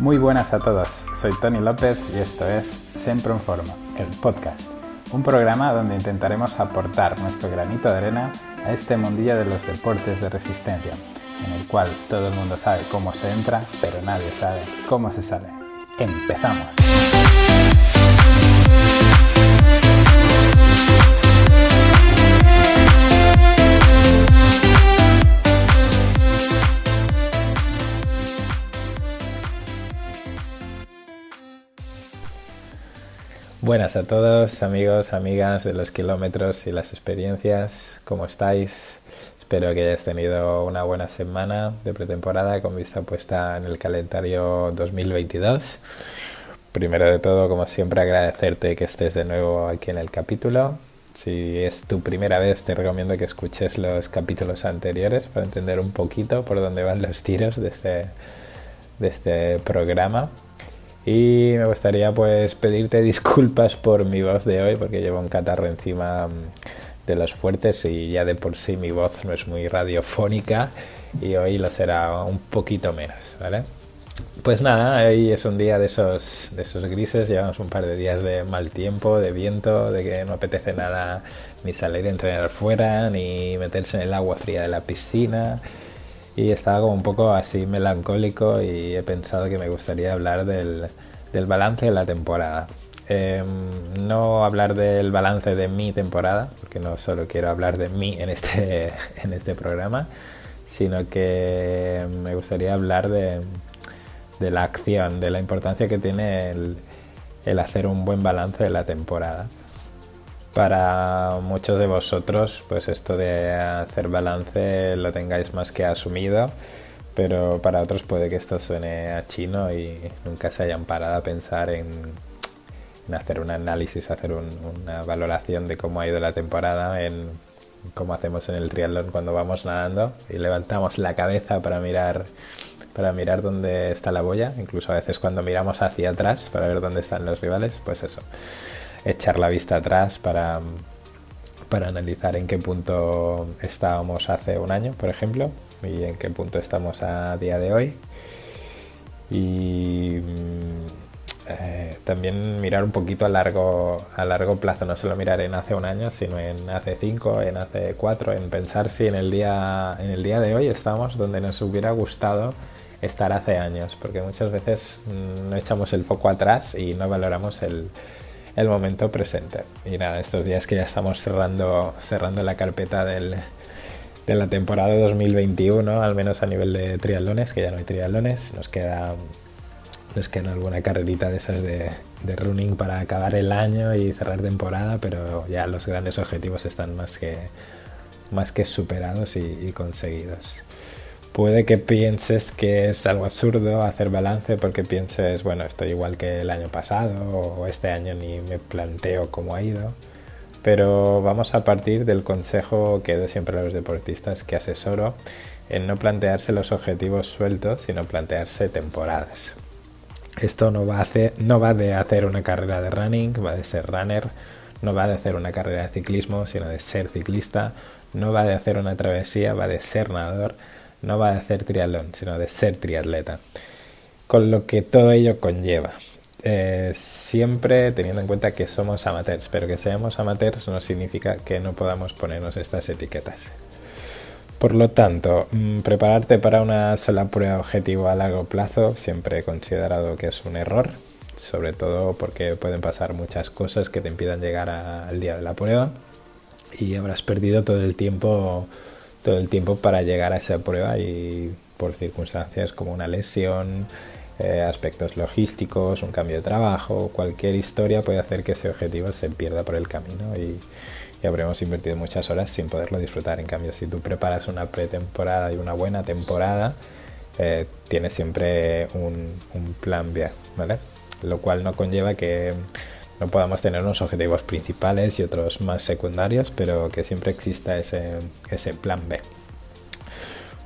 Muy buenas a todos, soy Tony López y esto es Siempre en Forma, el podcast, un programa donde intentaremos aportar nuestro granito de arena a este mundillo de los deportes de resistencia, en el cual todo el mundo sabe cómo se entra, pero nadie sabe cómo se sale. ¡Empezamos! Buenas a todos, amigos, amigas de los kilómetros y las experiencias. ¿Cómo estáis? Espero que hayáis tenido una buena semana de pretemporada con vista puesta en el calendario 2022. Primero de todo, como siempre, agradecerte que estés de nuevo aquí en el capítulo. Si es tu primera vez, te recomiendo que escuches los capítulos anteriores para entender un poquito por dónde van los tiros de este, de este programa. Y me gustaría pues pedirte disculpas por mi voz de hoy porque llevo un catarro encima mm, de los fuertes y ya de por sí mi voz no es muy radiofónica y hoy lo será un poquito menos, ¿vale? Pues nada, hoy es un día de esos, de esos grises, llevamos un par de días de mal tiempo, de viento, de que no apetece nada ni salir a entrenar fuera, ni meterse en el agua fría de la piscina y estaba como un poco así melancólico y he pensado que me gustaría hablar del, del balance de la temporada. Em, no hablar del balance de mi temporada, porque no solo quiero hablar de mí en este, en este programa, sino que me gustaría hablar de, la acción, de la importancia que tiene el hacer un buen balance de la temporada. Para muchos de vosotros, pues esto de hacer balance lo tengáis más que asumido, pero para otros puede que esto suene a chino y nunca se hayan parado a pensar en, hacer un análisis, hacer una valoración de cómo ha ido la temporada, en cómo hacemos en el triatlón cuando vamos nadando. Y levantamos la cabeza para mirar para mirar dónde está la boya, incluso a veces cuando miramos hacia atrás para ver dónde están los rivales, pues eso echar la vista atrás para, para analizar en qué punto estábamos hace un año, por ejemplo, y en qué punto estamos a día de hoy. Y mm, eh, también mirar un poquito a largo, a largo plazo, no solo mirar en hace un año, sino en hace cinco, en hace cuatro, en pensar si en el día, en el día de hoy estamos donde nos hubiera gustado estar hace años, porque muchas veces mm, no echamos el foco atrás y no valoramos el, el momento presente. Y estos días que ya estamos cerrando, cerrando la carpeta del, de la temporada 2021, al menos a nivel de triatlones, que ya no hay triatlones, nos queda, nos queda alguna carrerita de esas de, running para acabar el año y cerrar temporada, pero ya los grandes objetivos están más que, más que superados y conseguidos. Puede que pienses que es algo absurdo hacer balance porque pienses, bueno, estoy igual que el año pasado o este año ni me planteo cómo ha ido. Pero vamos a partir del consejo que doy siempre a los deportistas que asesoro en no plantearse los objetivos sueltos, sino plantearse temporadas. Esto no va, a hacer, no va de hacer una carrera de running, va de ser runner, no va de hacer una carrera de ciclismo, sino de ser ciclista, no va de hacer una travesía, va de ser nadador no va de hacer triatlón, sino de ser triatleta, con lo que todo ello conlleva. Eh, siempre teniendo en cuenta que somos amateurs, pero que seamos amateurs no significa que no podamos ponernos estas etiquetas. Por lo tanto, mm, prepararte para una sola prueba objetivo a largo plazo siempre he considerado que es un error, sobre todo porque pueden pasar muchas cosas que te impidan llegar al día de la prueba y habrás perdido todo el tiempo todo el tiempo para llegar a esa prueba y por circunstancias como una lesión, eh, aspectos logísticos, un cambio de trabajo, cualquier historia puede hacer que ese objetivo se pierda por el camino y, habremos invertido muchas horas sin poderlo disfrutar. En cambio, si tú preparas una pretemporada y una buena temporada, eh, tienes siempre un, un plan B, ¿vale? Lo cual no conlleva que no podamos tener unos objetivos principales y otros más secundarios, pero que siempre exista ese, ese plan B.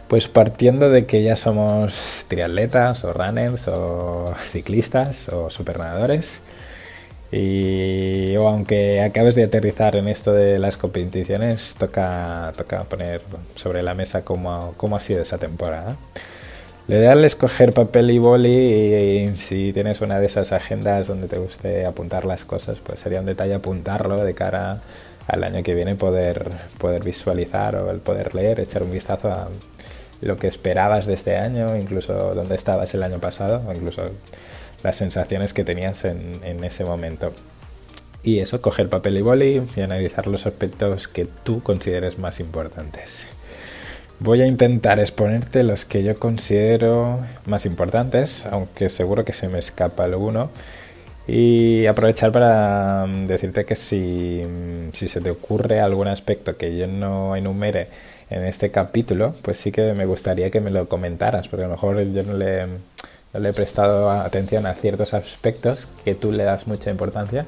Pues partiendo de que ya somos triatletas o runners o ciclistas o supernadadores, y o aunque acabes de aterrizar en esto de las competiciones, toca, toca poner sobre la mesa cómo, cómo ha sido esa temporada. Lo ideal es coger papel y boli y, si tienes una de esas agendas donde te guste apuntar las cosas, pues sería un detalle apuntarlo de cara al año que viene poder, poder visualizar o el poder leer, echar un vistazo a lo que esperabas de este año, incluso dónde estabas el año pasado, o incluso las sensaciones que tenías en, en ese momento. Y eso, coger papel y boli y analizar los aspectos que tú consideres más importantes. Voy a intentar exponerte los que yo considero más importantes, aunque seguro que se me escapa alguno. Y aprovechar para mm, decirte que si, mm, si se te ocurre algún aspecto que yo no enumere en este capítulo, pues sí que me gustaría que me lo comentaras, porque a lo mejor yo no le, no le he prestado atención a ciertos aspectos que tú le das mucha importancia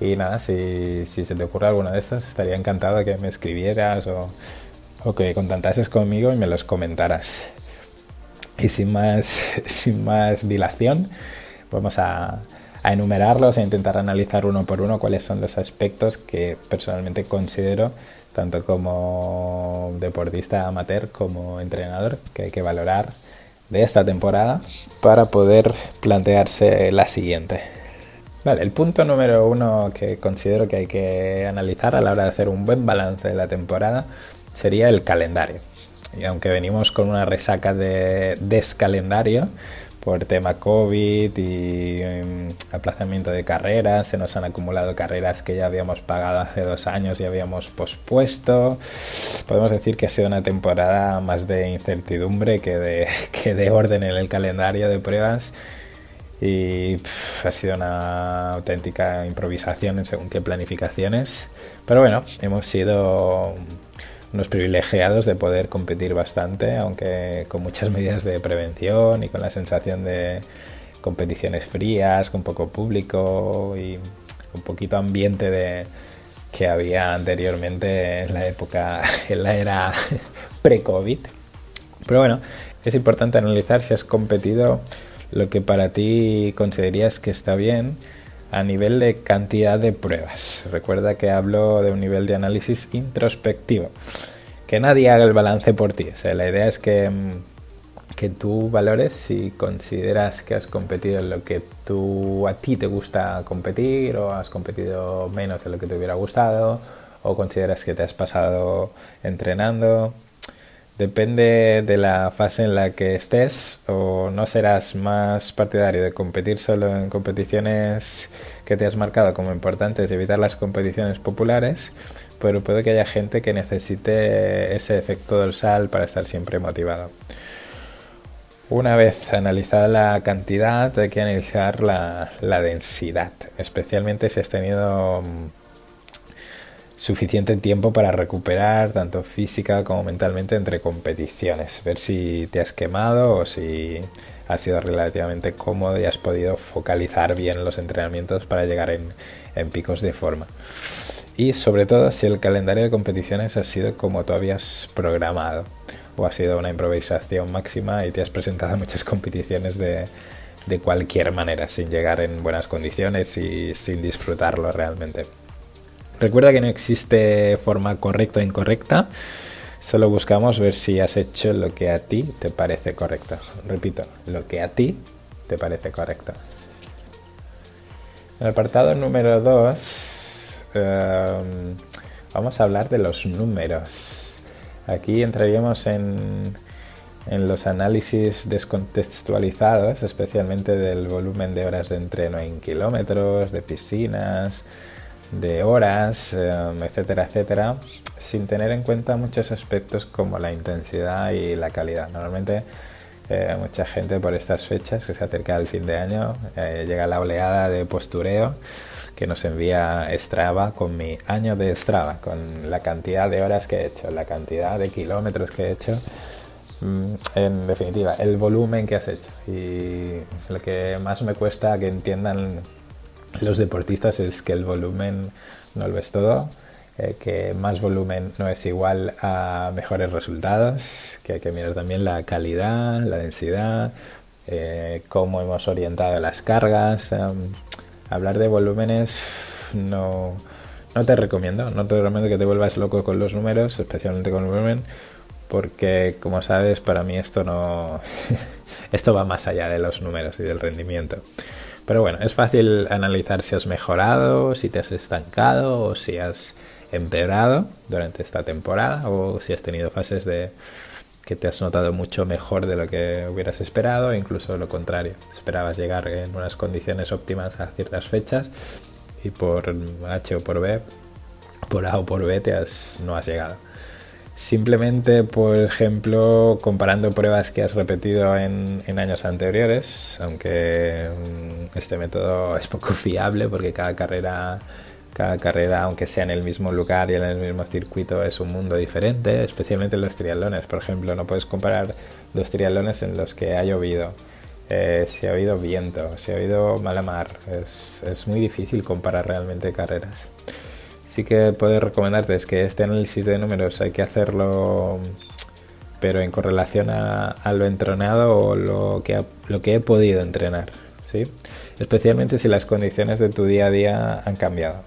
y nada, si, si se te ocurre alguna de estas, estaría encantado de que me escribieras o, o que contactases conmigo y me los comentaras. Y sin más, sin más dilación, vamos a, enumerarlos e intentar analizar uno por uno cuáles son los aspectos que personalmente considero, tanto como deportista amateur como entrenador, que hay que valorar de esta temporada para poder plantearse la siguiente. Vale, el punto número uno que considero que hay que analizar a la hora de hacer un buen balance de la temporada sería el calendario. Y aunque venimos con una resaca de descalendario por tema COVID y em, aplazamiento de carreras, se nos han acumulado carreras que ya habíamos pagado hace dos años y habíamos pospuesto. Podemos decir que ha sido una temporada más de incertidumbre que de, que de orden en el calendario de pruebas y ha sido una auténtica improvisación en según qué planificaciones. Pero bueno, hemos sido unos privilegiados de poder competir bastante, aunque con muchas medidas de prevención y con la sensación de competiciones frías, con poco público y un poquito ambiente de que había anteriormente en la época, en la era pre-COVID. Pero bueno, es importante analizar si has competido lo que para ti considerarías que está bien a nivel de cantidad de pruebas. Recuerda que hablo de un nivel de análisis introspectivo. Que nadie haga el balance por ti. la idea es que, mm, que tú valores si consideras que has competido en lo que tú, a ti te gusta competir o has competido menos de lo que te hubiera gustado o consideras que te has pasado entrenando. Depende de la fase en la que estés o no serás más partidario de competir solo en competiciones que te has marcado como importantes y evitar las competiciones populares, pero puede que haya gente que necesite ese efecto dorsal para estar siempre motivado. Una vez analizada la cantidad, hay que analizar la, la densidad, especialmente si has tenido suficiente tiempo para recuperar tanto física como mentalmente entre competiciones, ver si te has quemado o si has sido relativamente cómodo y has podido focalizar bien los entrenamientos para llegar en, picos de forma. Y sobre todo si el calendario de competiciones ha sido como tú habías programado o ha sido una improvisación máxima y te has presentado a muchas competiciones de cualquier manera, sin llegar en buenas condiciones y sin disfrutarlo realmente. Recuerda que no existe forma correcta o incorrecta. Solo buscamos ver si has hecho lo que a ti te parece correcto. Repito, lo que a ti te parece correcto. En el apartado número 2 em, vamos a hablar de los números. Aquí entraríamos en, en los análisis descontextualizados, especialmente del volumen de horas de entreno en kilómetros, de piscinas, de horas, em, etcétera, etcétera, sin tener en cuenta muchos aspectos como la intensidad y la calidad. Normalmente eh, mucha gente por estas fechas que se acerca al fin de año eh, llega la oleada de postureo que nos envía Strava con mi año de Strava, con la cantidad de horas que he hecho, la cantidad de kilómetros que he hecho, mm, en definitiva, el volumen que has hecho. Y lo que más me cuesta que entiendan los deportistas es que el volumen no lo es todo, eh, que más volumen no es igual a mejores resultados, que hay que mirar también la calidad, la densidad, eh, cómo hemos orientado las cargas. Em, hablar de volúmenes no, no te recomiendo, no te recomiendo que te vuelvas loco con los números, especialmente con el volumen, porque como sabes, para mí esto no, esto va más allá de los números y del rendimiento. Pero bueno, es fácil analizar si has mejorado, si te has estancado o si has empeorado durante esta temporada o si has tenido fases de que te has notado mucho mejor de lo que hubieras esperado, incluso lo contrario, esperabas llegar en unas condiciones óptimas a ciertas fechas y por H o por B, por A o por B te has, no has llegado. Simplemente, por ejemplo, comparando pruebas que has repetido en, en, años anteriores, aunque mm, este método es poco fiable porque cada carrera cada carrera, aunque sea en el mismo lugar y en el mismo circuito, es un mundo diferente, especialmente los triatlones. Por ejemplo, no puedes comparar dos triatlones en los que ha llovido, eh, si ha habido viento, si ha habido mala mar. Es, es muy difícil comparar realmente carreras. Sí que puedo recomendarte es que este análisis de números hay que hacerlo pero en correlación a, lo entrenado o lo que, lo que he podido entrenar, ¿sí? especialmente si las condiciones de tu día a día han cambiado.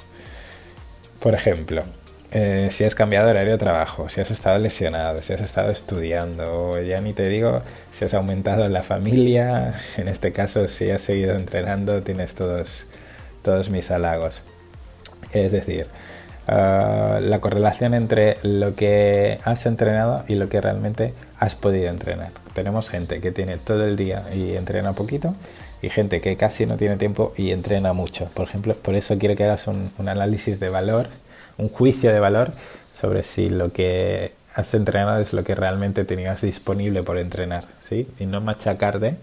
Por ejemplo, eh, si has cambiado horario de trabajo, si has estado lesionado, si has estado estudiando, ya ni te digo si has aumentado la familia, en este caso si has seguido entrenando tienes todos, todos mis halagos. Es decir, ah, la correlación entre lo que has entrenado y lo que realmente has podido entrenar. Tenemos gente que tiene todo el día y entrena poquito y gente que casi no tiene tiempo y entrena mucho. Por ejemplo, por eso quiero que hagas un, análisis de valor, un juicio de valor sobre si lo que has entrenado es lo que realmente tenías disponible por entrenar, ¿sí? Y no machacarte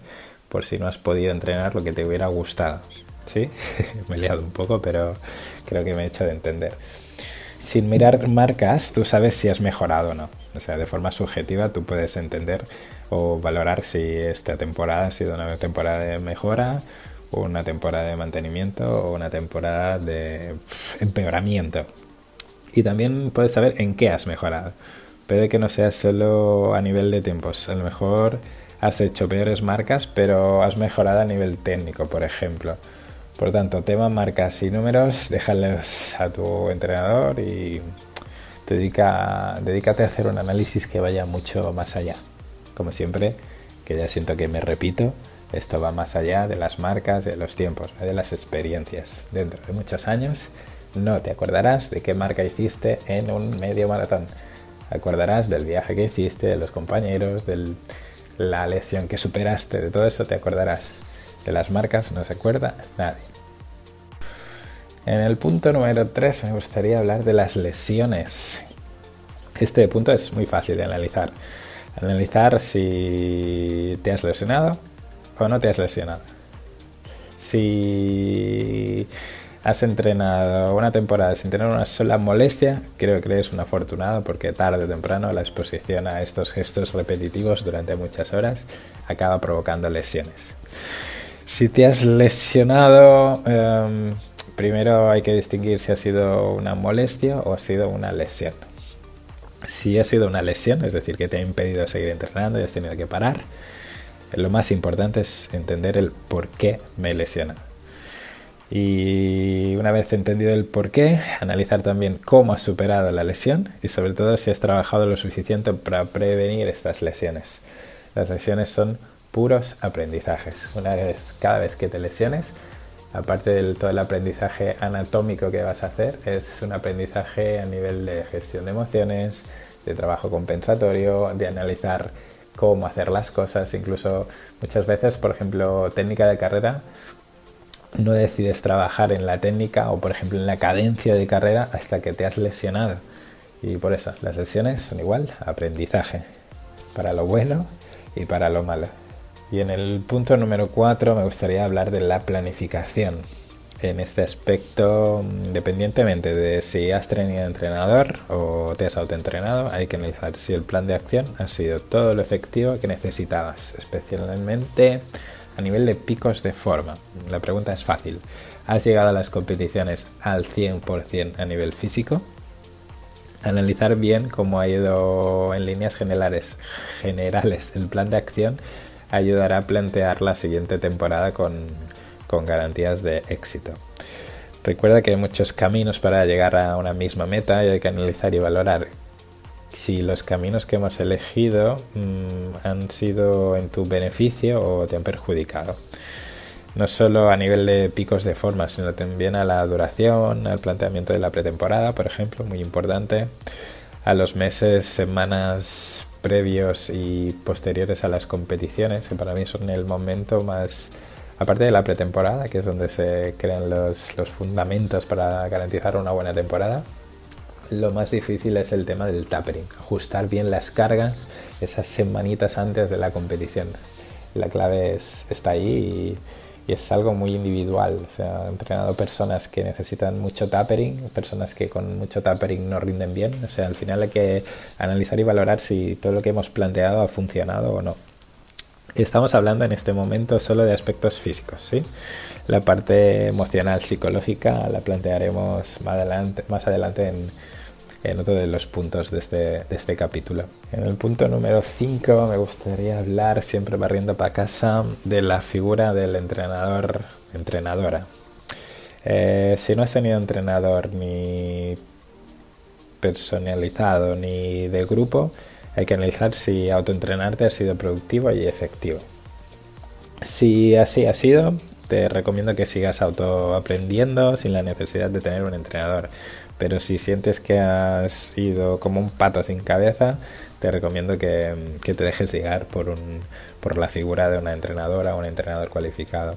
por si no has podido entrenar lo que te hubiera gustado, ¿sí? me he liado un poco, pero creo que me he hecho de entender. Sin mirar marcas, tú sabes si has mejorado o no. O sea, de forma subjetiva tú puedes entender o valorar si esta temporada ha sido una temporada de mejora una temporada de mantenimiento o una temporada de empeoramiento. Y también puedes saber en qué has mejorado. Puede que no sea solo a nivel de tiempos. A lo mejor has hecho peores marcas, pero has mejorado a nivel técnico, por ejemplo. Por tanto, tema marcas y números, déjalos a tu entrenador y dedícate a hacer un análisis que vaya mucho más allá como siempre, que ya siento que me repito, esto va más allá de las marcas, de los tiempos, de las experiencias. Dentro de muchos años no te acordarás de qué marca hiciste en un medio maratón. Acordarás del viaje que hiciste, de los compañeros, de la lesión que superaste, de todo eso te acordarás. De las marcas no se acuerda nadie. En el punto número 3 me gustaría hablar de las lesiones. Este punto es muy fácil de analizar analizar si te has lesionado o no te has lesionado. Si has entrenado una temporada sin tener una sola molestia, creo que eres un afortunado porque tarde o temprano la exposición a estos gestos repetitivos durante muchas horas acaba provocando lesiones. Si te has lesionado, em, primero hay que distinguir si ha sido una molestia o ha sido una lesión. Si ha sido una lesión, es decir, que te ha impedido seguir entrenando y has tenido que parar, lo más importante es entender el por qué me lesiona. Y una vez entendido el por qué, analizar también cómo has superado la lesión y sobre todo si has trabajado lo suficiente para prevenir estas lesiones. Las lesiones son puros aprendizajes. Una vez, cada vez que te lesiones, aparte de todo el aprendizaje anatómico que vas a hacer, es un aprendizaje a nivel de gestión de emociones, de trabajo compensatorio, de analizar cómo hacer las cosas, incluso muchas veces, por ejemplo, técnica de carrera, no decides trabajar en la técnica o, por ejemplo, en la cadencia de carrera hasta que te has lesionado. Y por eso, las lesiones son igual aprendizaje, para lo bueno y para lo malo. Y en el punto número 4 me gustaría hablar de la planificación. En este aspecto, independientemente de si has tenido entrenador o te has autoentrenado, hay que analizar si el plan de acción ha sido todo lo efectivo que necesitabas, especialmente a nivel de picos de forma. La pregunta es fácil. ¿Has llegado a las competiciones al 100% a nivel físico? Analizar bien cómo ha ido en líneas generales, generales el plan de acción ayudará a plantear la siguiente temporada con, con garantías de éxito. Recuerda que hay muchos caminos para llegar a una misma meta y hay que analizar y valorar si los caminos que hemos elegido mm, han sido en tu beneficio o te han perjudicado. No solo a nivel de picos de forma, sino también a la duración, al planteamiento de la pretemporada, por ejemplo, muy importante, a los meses, semanas previos y posteriores a las competiciones, que para mí son el momento más, aparte de la pretemporada, que es donde se crean los, los fundamentos para garantizar una buena temporada, lo más difícil es el tema del tapering, ajustar bien las cargas esas semanitas antes de la competición. La clave es, está ahí y, es algo muy individual. O sea, he entrenado personas que necesitan mucho tapering, personas que con mucho tapering no rinden bien. O sea, al final hay que analizar y valorar si todo lo que hemos planteado ha funcionado o no. Estamos hablando en este momento solo de aspectos físicos, ¿sí? La parte emocional, psicológica la plantearemos más adelante, más adelante en, en otro de los puntos de este, de este capítulo. En el punto número 5 me gustaría hablar, siempre barriendo para casa, de la figura del entrenador, entrenadora. Eh, si no has tenido entrenador ni personalizado ni de grupo, hay que analizar si autoentrenarte ha sido productivo y efectivo. Si así ha sido, te recomiendo que sigas autoaprendiendo sin la necesidad de tener un entrenador pero si sientes que has ido como un pato sin cabeza, te recomiendo que, te dejes llegar por, un, por la figura de una entrenadora o un entrenador cualificado.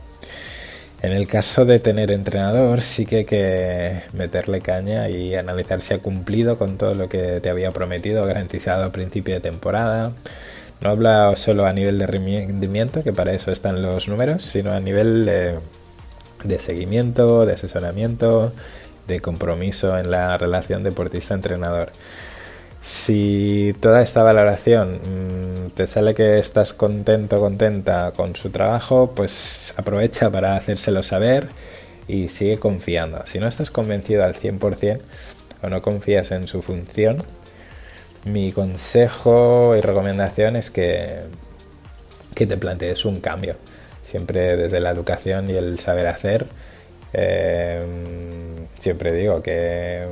En el caso de tener entrenador, sí que hay que meterle caña y analizar si ha cumplido con todo lo que te había prometido, garantizado al principio de temporada. No habla solo a nivel de rendimiento, que para eso están los números, sino a nivel de, seguimiento, de asesoramiento, de compromiso en la relación deportista-entrenador. Si toda esta valoración mm, te sale que estás contento, contenta con su trabajo, pues aprovecha para hacérselo saber y sigue confiando. Si no estás convencido al 100% o no confías en su función, mi consejo y recomendación es que, que te plantees un cambio. Siempre desde la educación y el saber hacer. Eh, siempre digo que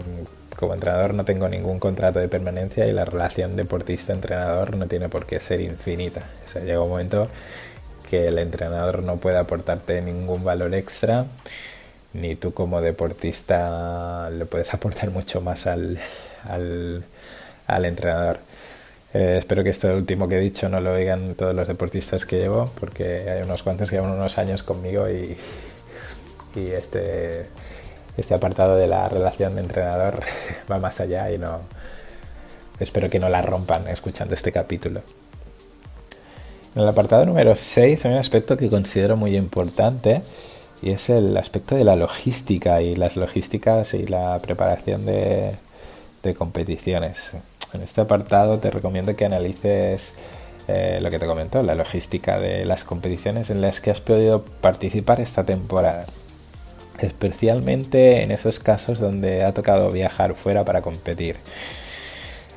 como entrenador no tengo ningún contrato de permanencia y la relación deportista-entrenador no tiene por qué ser infinita. O sea, llega un momento que el entrenador no puede aportarte ningún valor extra, ni tú como deportista le puedes aportar mucho más al, entrenador. Eh, espero que esto último que he dicho no lo oigan todos los deportistas que llevo, porque hay unos cuantos que llevan unos años conmigo y, este este apartado de la relación de entrenador va más allá y no espero que no la rompan escuchando este capítulo. En el apartado número 6 hay un aspecto que considero muy importante y es el aspecto de la logística y las logísticas y la preparación de competiciones. En este apartado te recomiendo que analices eh, lo que te comentó, la logística de las competiciones en las que has podido participar esta temporada especialmente en esos casos donde ha tocado viajar fuera para competir.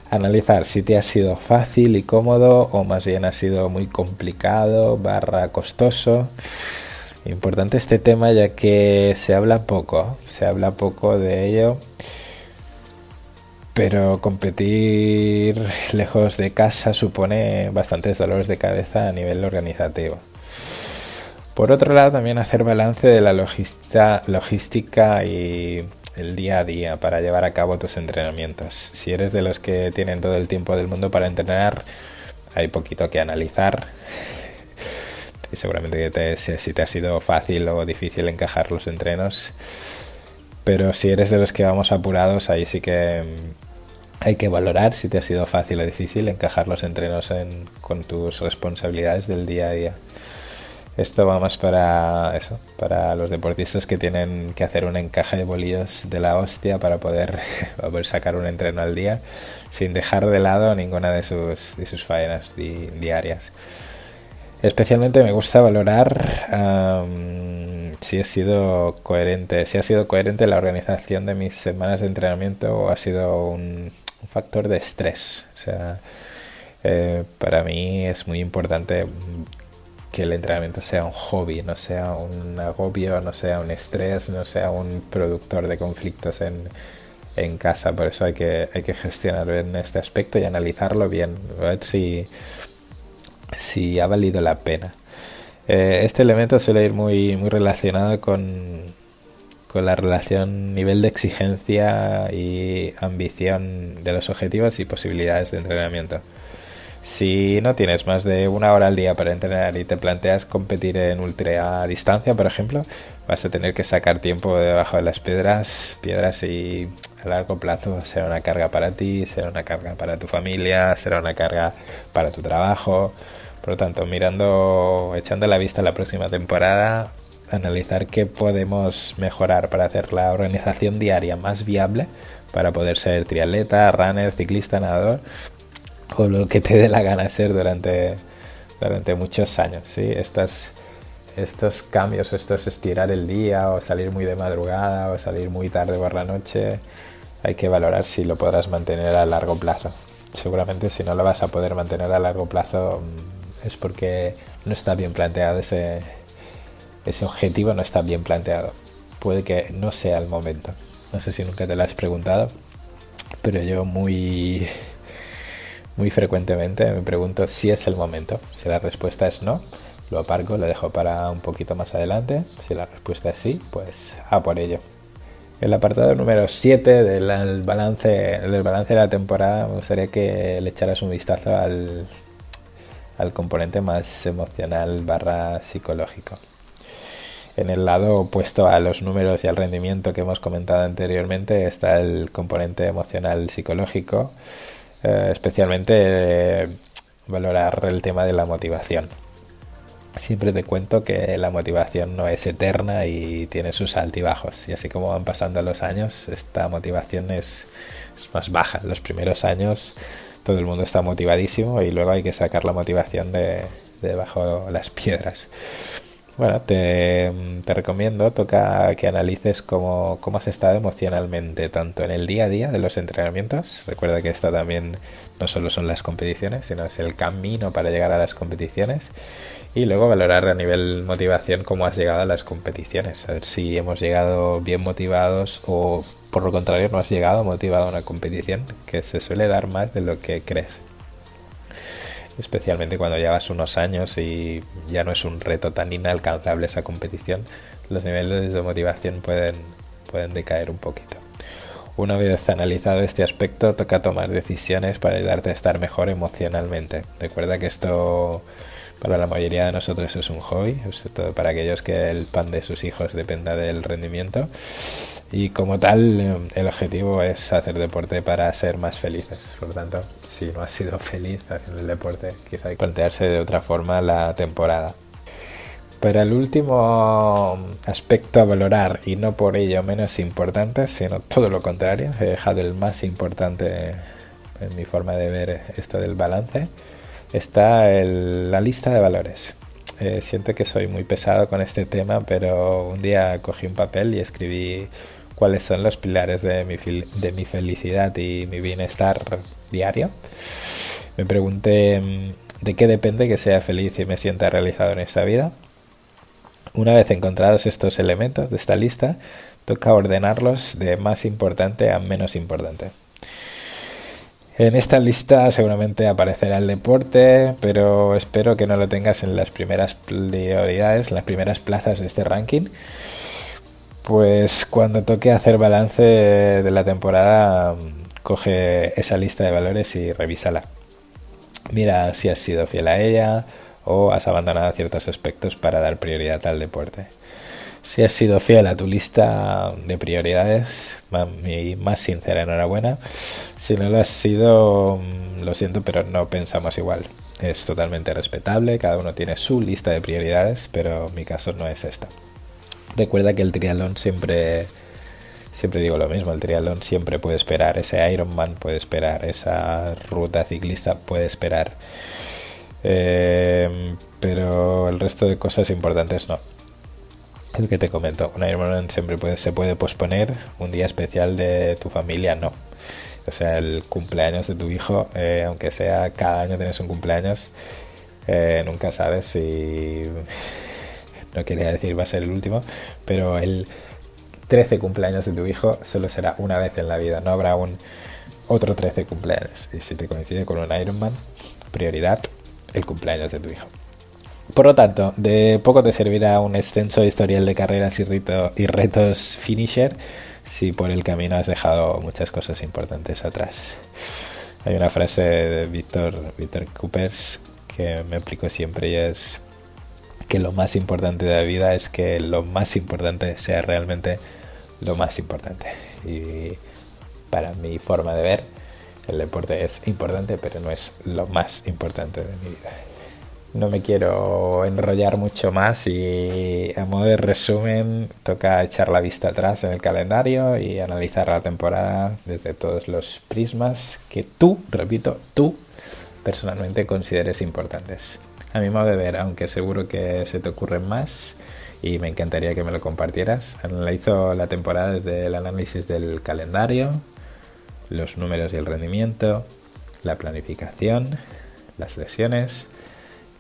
Analizar si te ha sido fácil y cómodo o más bien ha sido muy complicado barra costoso. Importante este tema ya que se habla poco, se habla poco de ello, pero competir lejos de casa supone bastantes dolores de cabeza a nivel organizativo. Por otro lado, también hacer balance de la logística y el día a día para llevar a cabo tus entrenamientos. Si eres de los que tienen todo el tiempo del mundo para entrenar, hay poquito que analizar. Y seguramente que si te ha sido fácil o difícil encajar los entrenos. Pero si eres de los que vamos apurados, ahí sí que mm, hay que valorar si te ha sido fácil o difícil encajar los entrenos con tus responsabilidades del día a día. Esto va más para eso, para los deportistas que tienen que hacer un encaje de bolillos de la hostia para poder, sacar un entreno al día sin dejar de lado ninguna de sus, de sus faenas diarias. Especialmente me gusta valorar si ha sido coherente, si ha sido coherente la organización de mis semanas de entrenamiento o ha sido un, factor de estrés. O sea, eh, para mí es muy importante que el entrenamiento sea un hobby, no sea un agobio, no sea un estrés, no sea un productor de conflictos en, en casa. Por eso hay que, hay que gestionar bien este aspecto y analizarlo bien, a ver si, si ha valido la pena. Eh, este elemento suele ir muy, muy relacionado con, con la relación nivel de exigencia y ambición de los objetivos y posibilidades de entrenamiento. Si no tienes más de una hora al día para entrenar y te planteas competir en ultra distancia, por ejemplo, vas a tener que sacar tiempo debajo de las piedras, piedras y a largo plazo será una carga para ti, será una carga para tu familia, será una carga para tu trabajo. Por lo tanto, mirando, echando la vista a la próxima temporada, analizar qué podemos mejorar para hacer la organización diaria más viable para poder ser triatleta, runner, ciclista, nadador o lo que te dé la gana ser durante, durante muchos años. ¿sí? Estos, estos cambios, estos estirar el día o salir muy de madrugada o salir muy tarde por la noche, hay que valorar si lo podrás mantener a largo plazo. Seguramente si no lo vas a poder mantener a largo plazo es porque no está bien planteado ese, objetivo, no está bien planteado. Puede que no sea el momento. No sé si nunca te lo has preguntado, pero yo muy muy frecuentemente me pregunto si es el momento. Si la respuesta es no, lo aparco, lo dejo para un poquito más adelante. Si la respuesta es sí, pues a por ello. El apartado número 7 del balance, del balance de la temporada, me gustaría que le echaras un vistazo al, al componente más emocional barra psicológico. En el lado opuesto a los números y al rendimiento que hemos comentado anteriormente está el componente emocional psicológico, eh, especialmente eh, valorar el tema de la motivación. Siempre te cuento que la motivación no es eterna y tiene sus altibajos. Y así como van pasando los años, esta motivación es, más baja. Los primeros años todo el mundo está motivadísimo y luego hay que sacar la motivación de, de bajo las piedras. Bueno, te, recomiendo, toca que analices cómo, cómo, has estado emocionalmente, tanto en el día a día de los entrenamientos. Recuerda que esto también no solo son las competiciones, sino es el camino para llegar a las competiciones. Y luego valorar a nivel motivación cómo has llegado a las competiciones. A ver si hemos llegado bien motivados o por lo contrario no has llegado motivado a una competición, que se suele dar más de lo que crees especialmente cuando llevas unos años y ya no es un reto tan inalcanzable esa competición, los niveles de motivación pueden, pueden decaer un poquito. Una vez analizado este aspecto, toca tomar decisiones para ayudarte a estar mejor emocionalmente. Recuerda que esto para la mayoría de nosotros es un hobby, sobre todo para aquellos que el pan de sus hijos dependa del rendimiento. Y como tal, el objetivo es hacer deporte para ser más felices. Por lo tanto, si no has sido feliz haciendo el deporte, quizá hay que plantearse de otra forma la temporada. Pero el último aspecto a valorar, y no por ello menos importante, sino todo lo contrario, he dejado el más importante en mi forma de ver esto del balance, está la lista de valores. Eh, siento que soy muy pesado con este tema, pero un día cogí un papel y escribí cuáles son los pilares de mi, de mi felicidad y mi bienestar diario. Me pregunté mm, de qué depende que sea feliz y me sienta realizado en esta vida. Una vez encontrados estos elementos de esta lista, toca ordenarlos de más importante a menos importante. En esta lista seguramente aparecerá el deporte, pero espero que no lo tengas en las primeras prioridades, las primeras plazas de este ranking. Pues cuando toque hacer balance de la temporada, coge esa lista de valores y revísala. Mira si has sido fiel a ella o has abandonado ciertos aspectos para dar prioridad al deporte. Si has sido fiel a tu lista de prioridades, mi más sincera enhorabuena. Si no lo has sido, mm, lo siento, pero no pensamos igual. Es totalmente respetable, cada uno tiene su lista de prioridades, pero mi caso no es esta. Recuerda que el triatlón siempre, siempre digo lo mismo, el triatlón siempre puede esperar, ese Ironman puede esperar, esa ruta ciclista puede esperar, eh, pero el resto de cosas importantes no. El que te comento, un Ironman siempre se puede posponer, un día especial de tu familia no. O sea, el cumpleaños de tu hijo, eh, aunque sea cada año tienes un cumpleaños, eh, nunca sabes si no quería decir va a ser el último, pero el 13 cumpleaños de tu hijo solo será una vez en la vida, no habrá un otro 13 cumpleaños. Y si te coincide con un Ironman, prioridad el cumpleaños de tu hijo. Por lo tanto, de poco te servirá un extenso historial de carreras y, retos finisher si por el camino has dejado muchas cosas importantes atrás. Hay una frase de Víctor, Víctor Coopers que me explico siempre y es que lo más importante de la vida es que lo más importante sea realmente lo más importante. Y para mi forma de ver, el deporte es importante, pero no es lo más importante de mi vida. No me quiero enrollar mucho más y a modo de resumen toca echar la vista atrás en el calendario y analizar la temporada desde todos los prismas que tú, repito, tú personalmente consideres importantes. A mi modo de ver, aunque seguro que se te ocurren más y me encantaría que me lo compartieras, analizo la temporada desde el análisis del calendario, los números y el rendimiento, la planificación, las lesiones,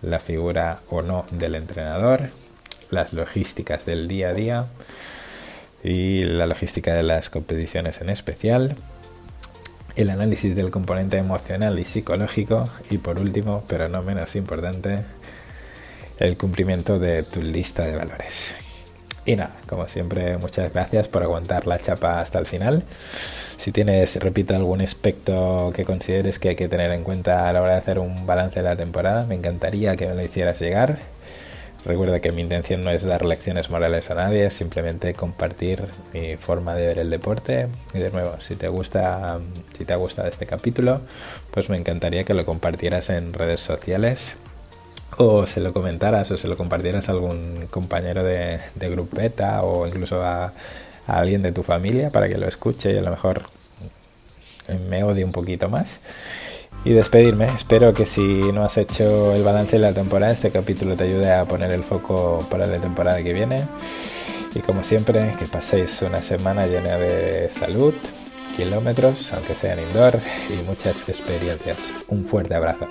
la figura o no del entrenador, las logísticas del día a día y la logística de las competiciones en especial, el análisis del componente emocional y psicológico y por último, pero no menos importante, el cumplimiento de tu lista de valores. Y nada, como siempre, muchas gracias por aguantar la chapa hasta el final. Si tienes, repito, algún aspecto que consideres que hay que tener en cuenta a la hora de hacer un balance de la temporada, me encantaría que me lo hicieras llegar. Recuerda que mi intención no es dar lecciones morales a nadie, es simplemente compartir mi forma de ver el deporte. Y de nuevo, si te gusta, si te ha gustado este capítulo, pues me encantaría que lo compartieras en redes sociales o se lo comentaras o se lo compartieras a algún compañero de, Beta o incluso a, a, alguien de tu familia para que lo escuche y a lo mejor me odie un poquito más y despedirme. Espero que si no has hecho el balance de la temporada, este capítulo te ayude a poner el foco para la temporada que viene. Y como siempre, que paséis una semana llena de salud, kilómetros, aunque sean indoor, y muchas experiencias. Un fuerte abrazo.